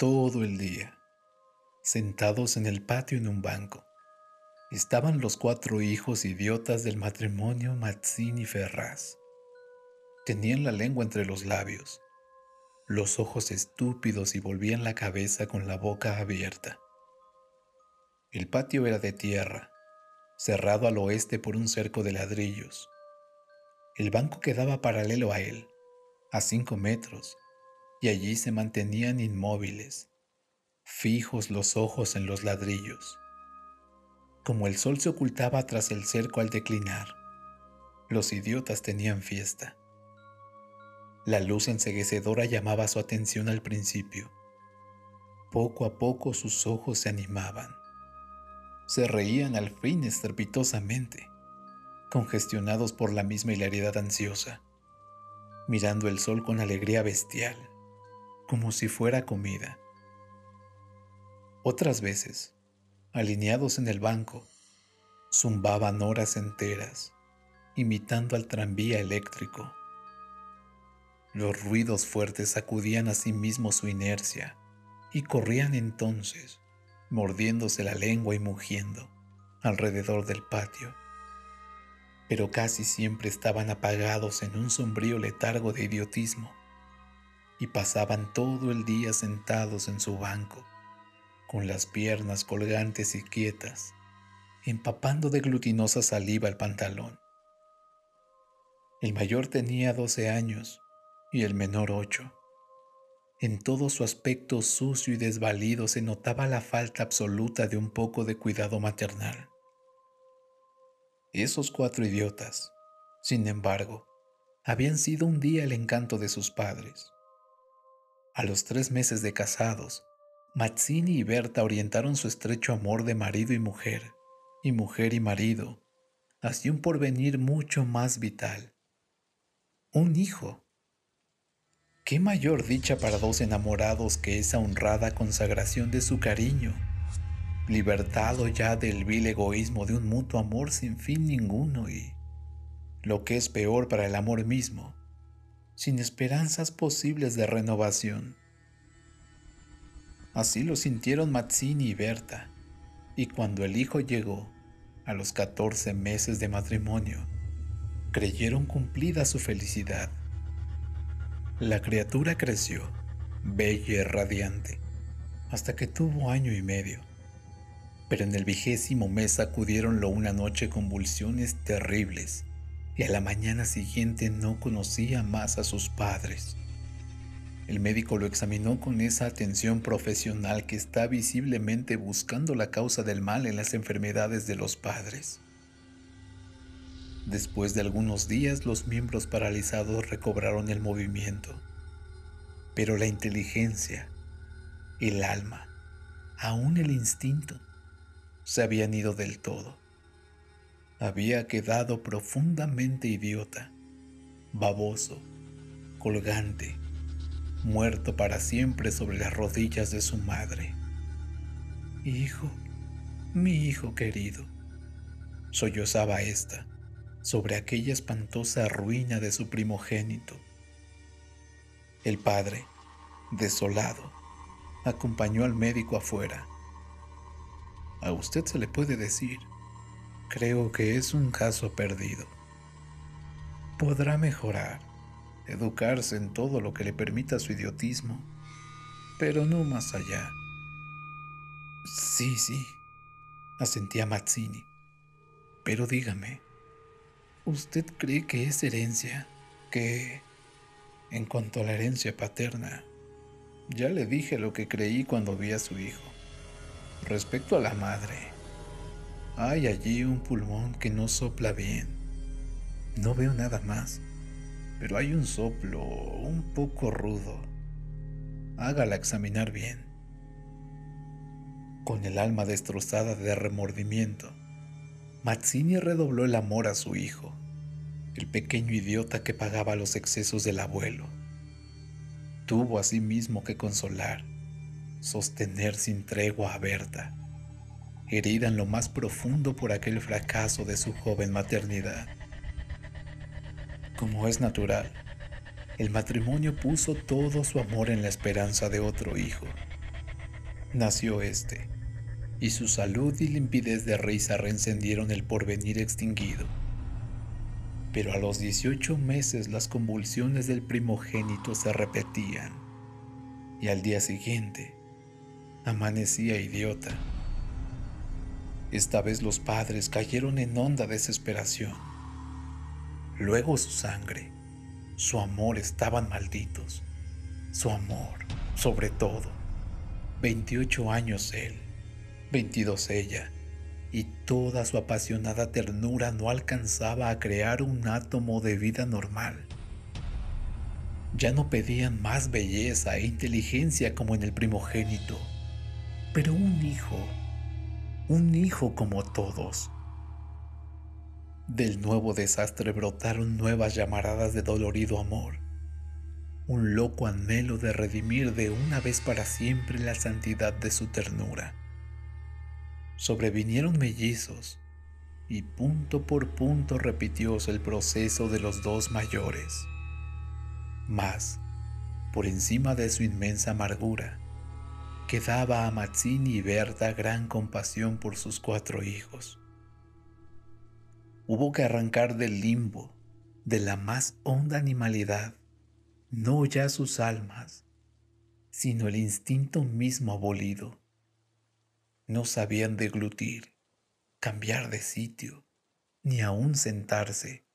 todo el día, sentados en el patio en un banco. Estaban los cuatro hijos idiotas del matrimonio Mazzini Ferraz. Tenían la lengua entre los labios, los ojos estúpidos y volvían la cabeza con la boca abierta. El patio era de tierra, cerrado al oeste por un cerco de ladrillos. El banco quedaba paralelo a él, a cinco metros, y allí se mantenían inmóviles, fijos los ojos en los ladrillos. Como el sol se ocultaba tras el cerco al declinar, los idiotas tenían fiesta. La luz enseguecedora llamaba su atención al principio. Poco a poco sus ojos se animaban. Se reían al fin estrepitosamente, congestionados por la misma hilaridad ansiosa, mirando el sol con alegría bestial como si fuera comida. Otras veces, alineados en el banco, zumbaban horas enteras, imitando al tranvía eléctrico. Los ruidos fuertes sacudían a sí mismos su inercia y corrían entonces, mordiéndose la lengua y mugiendo, alrededor del patio. Pero casi siempre estaban apagados en un sombrío letargo de idiotismo y pasaban todo el día sentados en su banco, con las piernas colgantes y quietas, empapando de glutinosa saliva el pantalón. El mayor tenía doce años y el menor ocho. En todo su aspecto sucio y desvalido se notaba la falta absoluta de un poco de cuidado maternal. Esos cuatro idiotas, sin embargo, habían sido un día el encanto de sus padres. A los tres meses de casados, Mazzini y Berta orientaron su estrecho amor de marido y mujer, y mujer y marido, hacia un porvenir mucho más vital. Un hijo. ¿Qué mayor dicha para dos enamorados que esa honrada consagración de su cariño, libertado ya del vil egoísmo de un mutuo amor sin fin ninguno y, lo que es peor para el amor mismo, sin esperanzas posibles de renovación. Así lo sintieron Mazzini y Berta, y cuando el hijo llegó, a los 14 meses de matrimonio, creyeron cumplida su felicidad. La criatura creció, bella y radiante, hasta que tuvo año y medio. Pero en el vigésimo mes sacudieronlo una noche convulsiones terribles y a la mañana siguiente no conocía más a sus padres. El médico lo examinó con esa atención profesional que está visiblemente buscando la causa del mal en las enfermedades de los padres. Después de algunos días los miembros paralizados recobraron el movimiento, pero la inteligencia, el alma, aún el instinto, se habían ido del todo había quedado profundamente idiota, baboso, colgante, muerto para siempre sobre las rodillas de su madre. Hijo, mi hijo querido, sollozaba ésta sobre aquella espantosa ruina de su primogénito. El padre, desolado, acompañó al médico afuera. A usted se le puede decir, creo que es un caso perdido. Podrá mejorar, educarse en todo lo que le permita su idiotismo, pero no más allá. Sí, sí, asentía Mazzini. Pero dígame, ¿usted cree que es herencia? Que, en cuanto a la herencia paterna, ya le dije lo que creí cuando vi a su hijo. Respecto a la madre, hay allí un pulmón que no sopla bien. No veo nada más, pero hay un soplo un poco rudo. Hágala examinar bien. Con el alma destrozada de remordimiento, Mazzini redobló el amor a su hijo, el pequeño idiota que pagaba los excesos del abuelo. Tuvo a sí mismo que consolar, sostener sin tregua a Berta herida en lo más profundo por aquel fracaso de su joven maternidad. Como es natural, el matrimonio puso todo su amor en la esperanza de otro hijo, nació este, y su salud y limpidez de risa reencendieron el porvenir extinguido. Pero a los 18 meses las convulsiones del primogénito se repetían, y al día siguiente amanecía idiota. Esta vez los padres cayeron en honda desesperación. Luego su sangre, su amor estaban malditos. Su amor, sobre todo. 28 años él, 22 ella, y toda su apasionada ternura no alcanzaba a crear un átomo de vida normal. Ya no pedían más belleza e inteligencia como en el primogénito, pero un hijo un hijo como todos. Del nuevo desastre brotaron nuevas llamaradas de dolorido amor, un loco anhelo de redimir de una vez para siempre la santidad de su ternura. Sobrevinieron mellizos y punto por punto repitióse el proceso de los dos mayores. Mas, por encima de su inmensa amargura, quedaba a Mazzini y Berta gran compasión por sus cuatro hijos. Hubo que arrancar del limbo, de la más honda animalidad, no ya sus almas, sino el instinto mismo abolido. No sabían deglutir, cambiar de sitio, ni aún sentarse.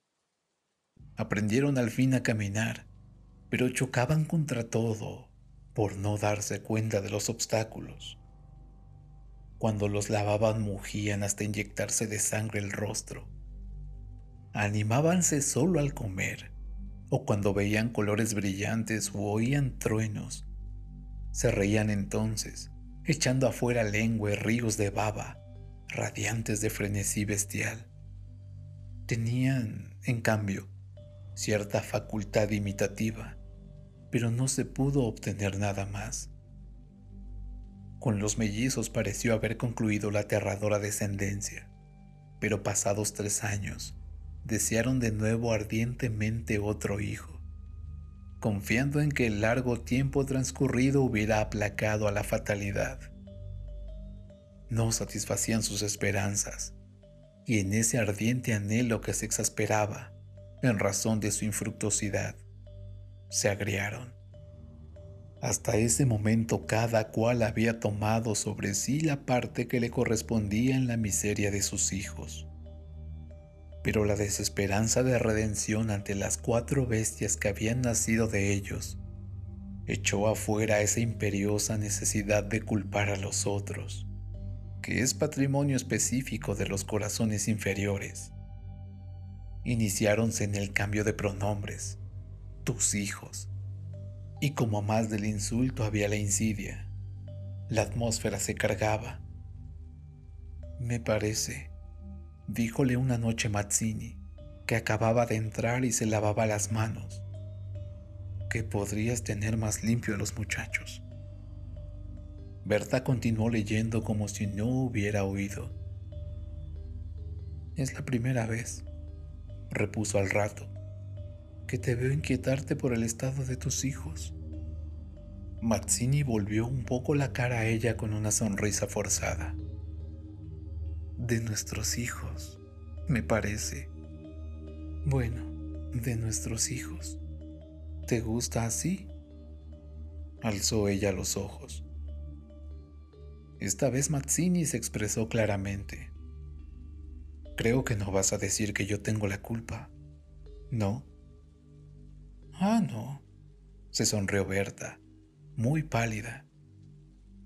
Aprendieron al fin a caminar, pero chocaban contra todo, por no darse cuenta de los obstáculos. Cuando los lavaban mugían hasta inyectarse de sangre el rostro. Animábanse solo al comer o cuando veían colores brillantes o oían truenos. Se reían entonces, echando afuera lengua y ríos de baba, radiantes de frenesí bestial. Tenían, en cambio, cierta facultad imitativa pero no se pudo obtener nada más. Con los mellizos pareció haber concluido la aterradora descendencia, pero pasados tres años, desearon de nuevo ardientemente otro hijo, confiando en que el largo tiempo transcurrido hubiera aplacado a la fatalidad. No satisfacían sus esperanzas, y en ese ardiente anhelo que se exasperaba, en razón de su infructuosidad, se agriaron. Hasta ese momento cada cual había tomado sobre sí la parte que le correspondía en la miseria de sus hijos. Pero la desesperanza de redención ante las cuatro bestias que habían nacido de ellos echó afuera esa imperiosa necesidad de culpar a los otros, que es patrimonio específico de los corazones inferiores. Iniciáronse en el cambio de pronombres tus hijos. Y como más del insulto había la insidia, la atmósfera se cargaba. Me parece, díjole una noche Mazzini, que acababa de entrar y se lavaba las manos, que podrías tener más limpio a los muchachos. Berta continuó leyendo como si no hubiera oído. Es la primera vez, repuso al rato que te veo inquietarte por el estado de tus hijos. Mazzini volvió un poco la cara a ella con una sonrisa forzada. De nuestros hijos, me parece. Bueno, de nuestros hijos. ¿Te gusta así? Alzó ella los ojos. Esta vez Mazzini se expresó claramente. Creo que no vas a decir que yo tengo la culpa. ¿No? Ah, no, se sonrió Berta, muy pálida.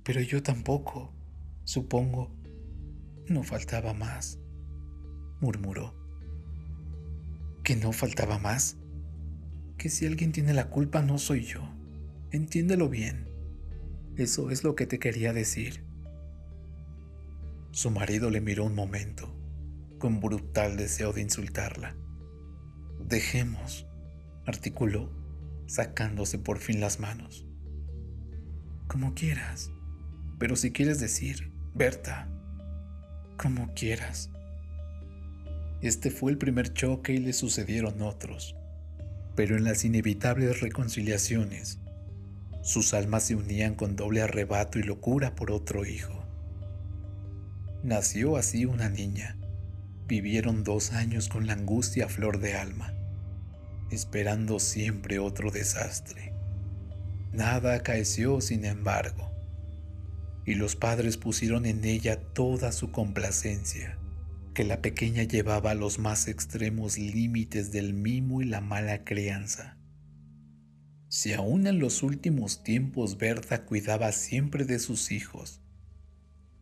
Pero yo tampoco, supongo. No faltaba más, murmuró. ¿Que no faltaba más? Que si alguien tiene la culpa no soy yo. Entiéndelo bien. Eso es lo que te quería decir. Su marido le miró un momento, con brutal deseo de insultarla. Dejemos, articuló, sacándose por fin las manos. Como quieras, pero si quieres decir, Berta, como quieras. Este fue el primer choque y le sucedieron otros, pero en las inevitables reconciliaciones, Sus almas se unían con doble arrebato y locura por otro hijo. Nació así una niña. Vivieron dos años con la angustia flor de alma, esperando siempre otro desastre. Nada acaeció, sin embargo, y los padres pusieron en ella toda su complacencia que la pequeña llevaba a los más extremos límites del mimo y la mala crianza. Si aún en los últimos tiempos Berta cuidaba siempre de sus hijos,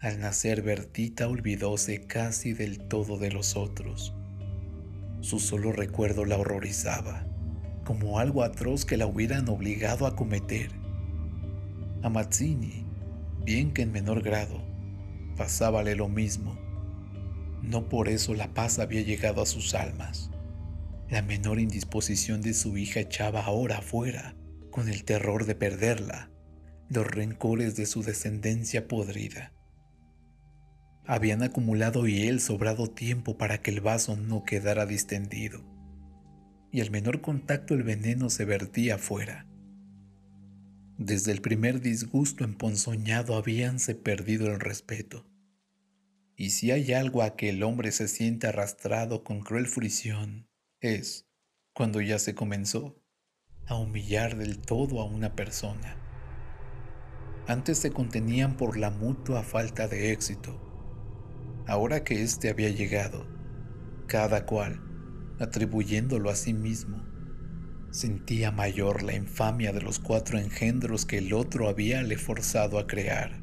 al nacer Bertita olvidóse casi del todo de los otros. Su solo recuerdo la horrorizaba, como algo atroz que la hubieran obligado a cometer. A Mazzini, bien que en menor grado, pasábale lo mismo no por eso la paz había llegado a sus almas. La menor indisposición de su hija echaba ahora afuera, con el terror de perderla, los rencores de su descendencia podrida. Habían acumulado y él sobrado tiempo para que el vaso no quedara distendido, y al menor contacto el veneno se vertía afuera. Desde el primer disgusto emponzoñado habíanse perdido el respeto y si hay algo a que el hombre se siente arrastrado con cruel fricción, es cuando ya se comenzó a humillar del todo a una persona. Antes se contenían por la mutua falta de éxito. Ahora que éste había llegado, cada cual, atribuyéndolo a sí mismo, sentía mayor la infamia de los cuatro engendros que el otro había le forzado a crear.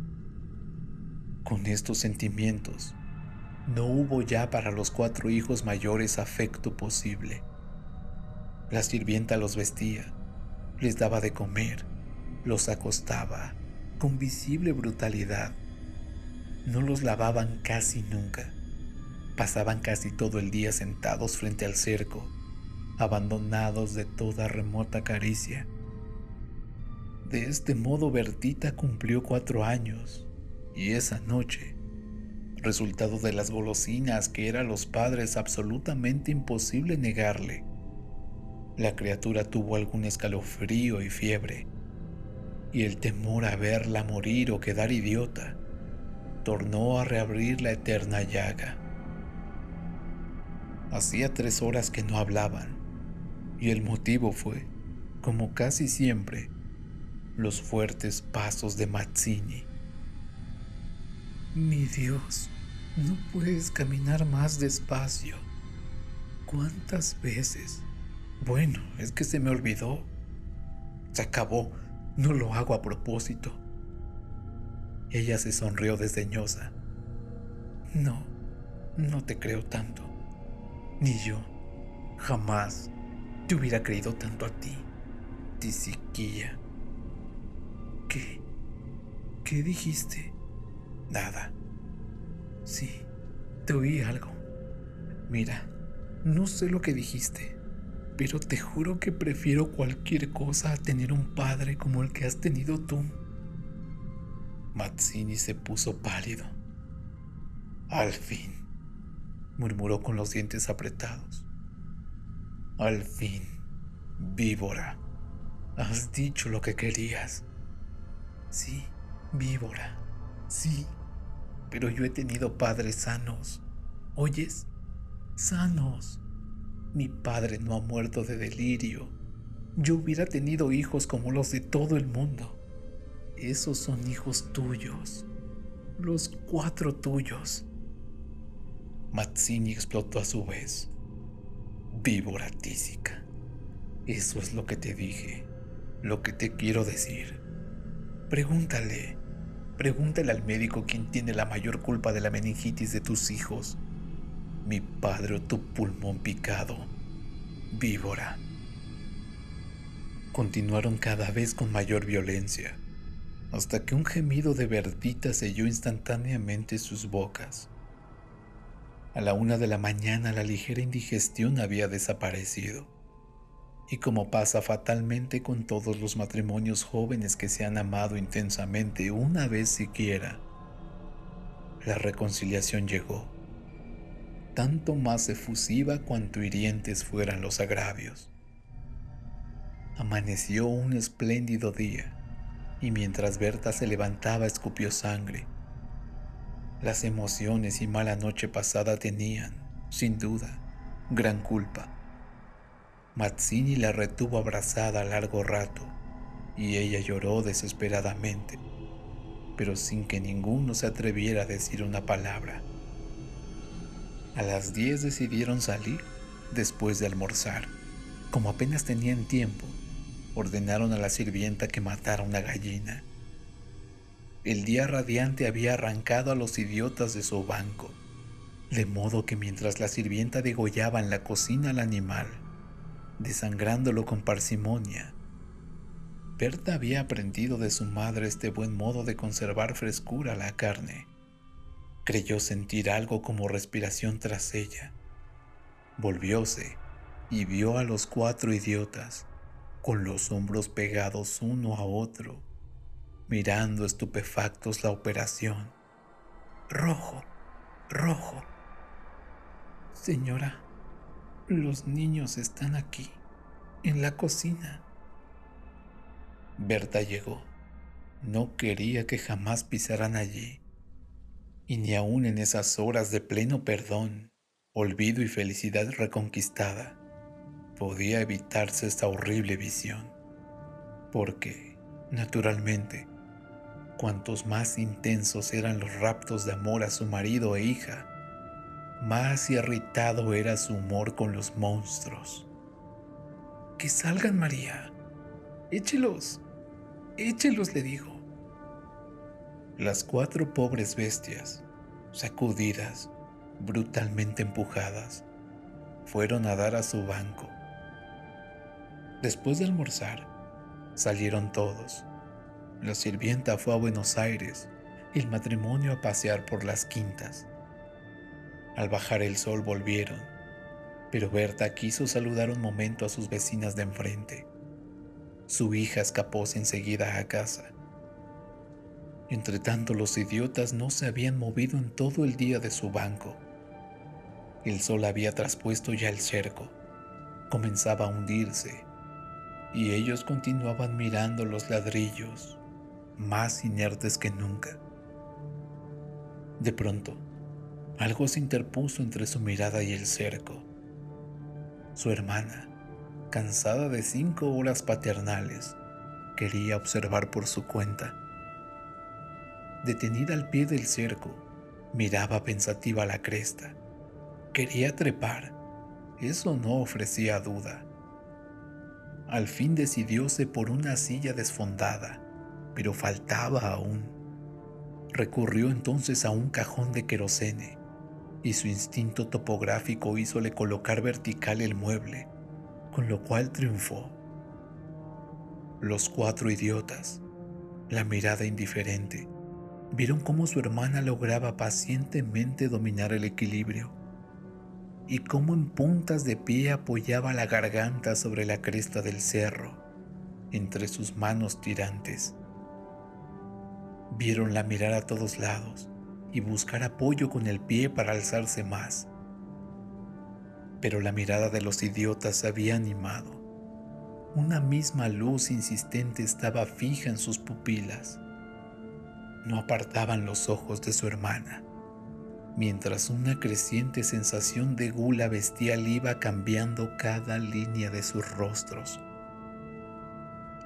Con estos sentimientos, no hubo ya para los cuatro hijos mayores afecto posible. La sirvienta los vestía, les daba de comer, los acostaba con visible brutalidad. No los lavaban casi nunca. Pasaban casi todo el día sentados frente al cerco, abandonados de toda remota caricia. De este modo Bertita cumplió cuatro años y esa noche, resultado de las golosinas que era a los padres absolutamente imposible negarle, la criatura tuvo algún escalofrío y fiebre, y el temor a verla morir o quedar idiota tornó a reabrir la eterna llaga. Hacía tres horas que no hablaban, y el motivo fue, como casi siempre, los fuertes pasos de Mazzini. Mi Dios, no puedes caminar más despacio. ¿Cuántas veces? Bueno, es que se me olvidó. Se acabó. No lo hago a propósito. Ella se sonrió desdeñosa. No, no te creo tanto. Ni yo. Jamás te hubiera creído tanto a ti, tisiquilla. ¿Qué? ¿Qué dijiste? Nada. Sí, te oí algo. Mira, no sé lo que dijiste, pero te juro que prefiero cualquier cosa a tener un padre como el que has tenido tú. Mazzini se puso pálido. Al fin, murmuró con los dientes apretados. Al fin, víbora, has dicho lo que querías. Sí, víbora. Sí, pero yo he tenido padres sanos. ¿Oyes? Sanos. Mi padre no ha muerto de delirio. Yo hubiera tenido hijos como los de todo el mundo. Esos son hijos tuyos. Los cuatro tuyos. Mazzini explotó a su vez. Víbora tísica. Eso es lo que te dije, lo que te quiero decir. Pregúntale, Pregúntale al médico quién tiene la mayor culpa de la meningitis de tus hijos. Mi padre o tu pulmón picado. Víbora. Continuaron cada vez con mayor violencia, hasta que un gemido de Bertita selló instantáneamente sus bocas. A la una de la mañana la ligera indigestión había desaparecido y como pasa fatalmente con todos los matrimonios jóvenes que se han amado intensamente una vez siquiera, la reconciliación llegó, tanto más efusiva cuanto hirientes fueran los agravios. Amaneció un espléndido día y mientras Berta se levantaba escupió sangre. Las emociones y mala noche pasada tenían, sin duda, gran culpa. Mazzini la retuvo abrazada largo rato y ella lloró desesperadamente, pero sin que ninguno se atreviera a decir una palabra. A las 10 decidieron salir después de almorzar. Como apenas tenían tiempo, ordenaron a la sirvienta que matara una gallina. El día radiante había arrancado a los idiotas de su banco, de modo que mientras la sirvienta degollaba en la cocina al animal, desangrándolo con parsimonia, Berta había aprendido de su madre este buen modo de conservar frescura la carne. Creyó sentir algo como respiración tras ella. Volvióse y vio a los cuatro idiotas con los hombros pegados uno a otro, mirando estupefactos la operación. Rojo, rojo. Señora, los niños están aquí, en la cocina. Berta llegó. No quería que jamás pisaran allí y ni aun en esas horas de pleno perdón, olvido y felicidad reconquistada, podía evitarse esta horrible visión, porque, naturalmente, cuantos más intensos eran los raptos de amor a su marido e hija, más irritado era su humor con los monstruos. Que salgan, María. Échelos. Échelos, le dijo. Las cuatro pobres bestias, sacudidas, brutalmente empujadas, fueron a dar a su banco. Después de almorzar, salieron todos. La sirvienta fue a Buenos Aires y el matrimonio a pasear por las quintas. Al bajar el sol volvieron, pero Berta quiso saludar un momento a sus vecinas de enfrente. Su hija escapóse enseguida a casa Entretanto los idiotas no se habían movido en todo el día de su banco. El sol había traspuesto ya el cerco, comenzaba a hundirse, y ellos continuaban mirando los ladrillos, más inertes que nunca. De pronto, algo se interpuso entre su mirada y el cerco. Su hermana, cansada de cinco horas paternales, quería observar por su cuenta detenida al pie del cerco, miraba pensativa la cresta. Quería trepar. Eso no ofrecía duda. Al fin decidióse por una silla desfondada, pero faltaba aún. Recurrió entonces a un cajón de querosene y su instinto topográfico hízole colocar vertical el mueble, con lo cual triunfó. Los cuatro idiotas, la mirada indiferente, vieron cómo su hermana lograba pacientemente dominar el equilibrio y cómo en puntas de pie apoyaba la garganta sobre la cresta del cerro entre sus manos tirantes. Vieronla mirar a todos lados y buscar apoyo con el pie para alzarse más. Pero la mirada de los idiotas había animado. Una misma luz insistente estaba fija en sus pupilas no apartaban los ojos de su hermana, mientras una creciente sensación de gula bestial iba cambiando cada línea de sus rostros.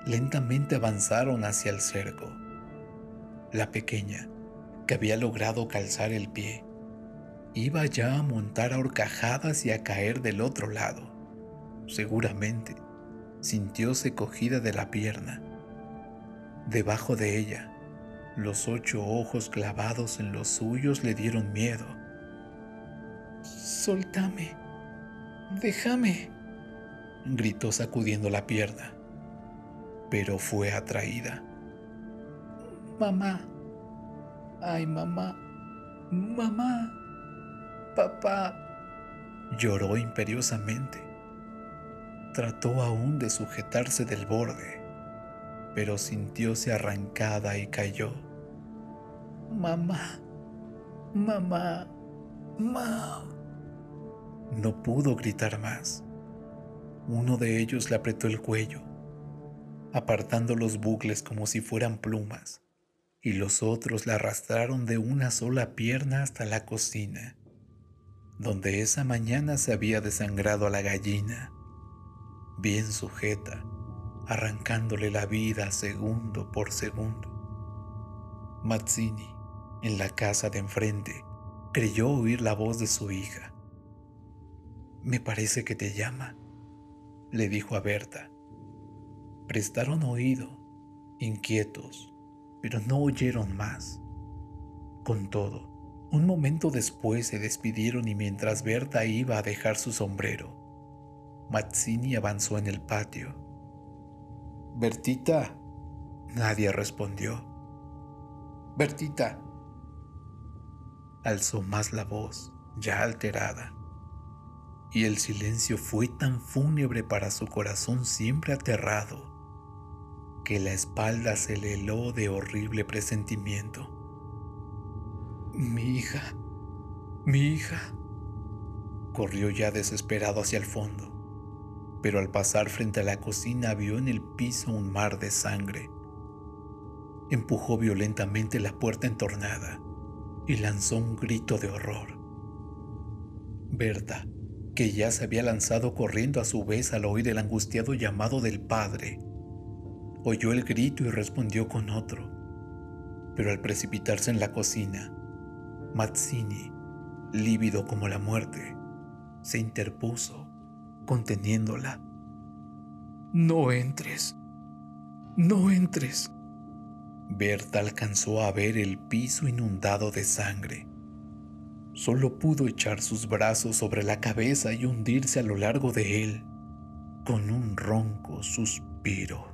Lentamente avanzaron hacia el cerco. La pequeña, que había logrado calzar el pie, iba ya a montar a horcajadas y a caer del otro lado. Seguramente sintióse cogida de la pierna. Debajo de ella, los ocho ojos clavados en los suyos le dieron miedo. Soltame, déjame, gritó sacudiendo la pierna, pero fue atraída. Mamá, ay mamá, mamá, papá, lloró imperiosamente. Trató aún de sujetarse del borde, pero sintióse arrancada y cayó mamá, mamá, mamá. No pudo gritar más. Uno de ellos le apretó el cuello. apartando los bucles como si fueran plumas, y los otros la arrastraron de una sola pierna hasta la cocina, donde esa mañana se había desangrado a la gallina, bien sujeta, arrancándole la vida segundo por segundo. Mazzini, en la casa de enfrente, creyó oír la voz de su hija. Me parece que te llama, le dijo a Berta. Prestaron oído, inquietos, pero no oyeron más. Con todo, un momento después se despidieron y mientras Berta iba a dejar su sombrero, Mazzini avanzó en el patio. Bertita, nadie respondió. Bertita, alzó más la voz, ya alterada. Y el silencio fue tan fúnebre para su corazón siempre aterrado, que la espalda se le heló de horrible presentimiento. Mi hija, mi hija. Corrió ya desesperado hacia el fondo, pero al pasar frente a la cocina vio en el piso un mar de sangre. Empujó violentamente la puerta entornada y lanzó un grito de horror. Berta, que ya se había lanzado corriendo a su vez al oír el angustiado llamado del padre, oyó el grito y respondió con otro. Pero al precipitarse en la cocina, Mazzini, lívido como la muerte, se interpuso, conteniéndola. No entres, no entres, Berta alcanzó a ver el piso inundado de sangre. Solo pudo echar sus brazos sobre la cabeza y hundirse a lo largo de él con un ronco suspiro.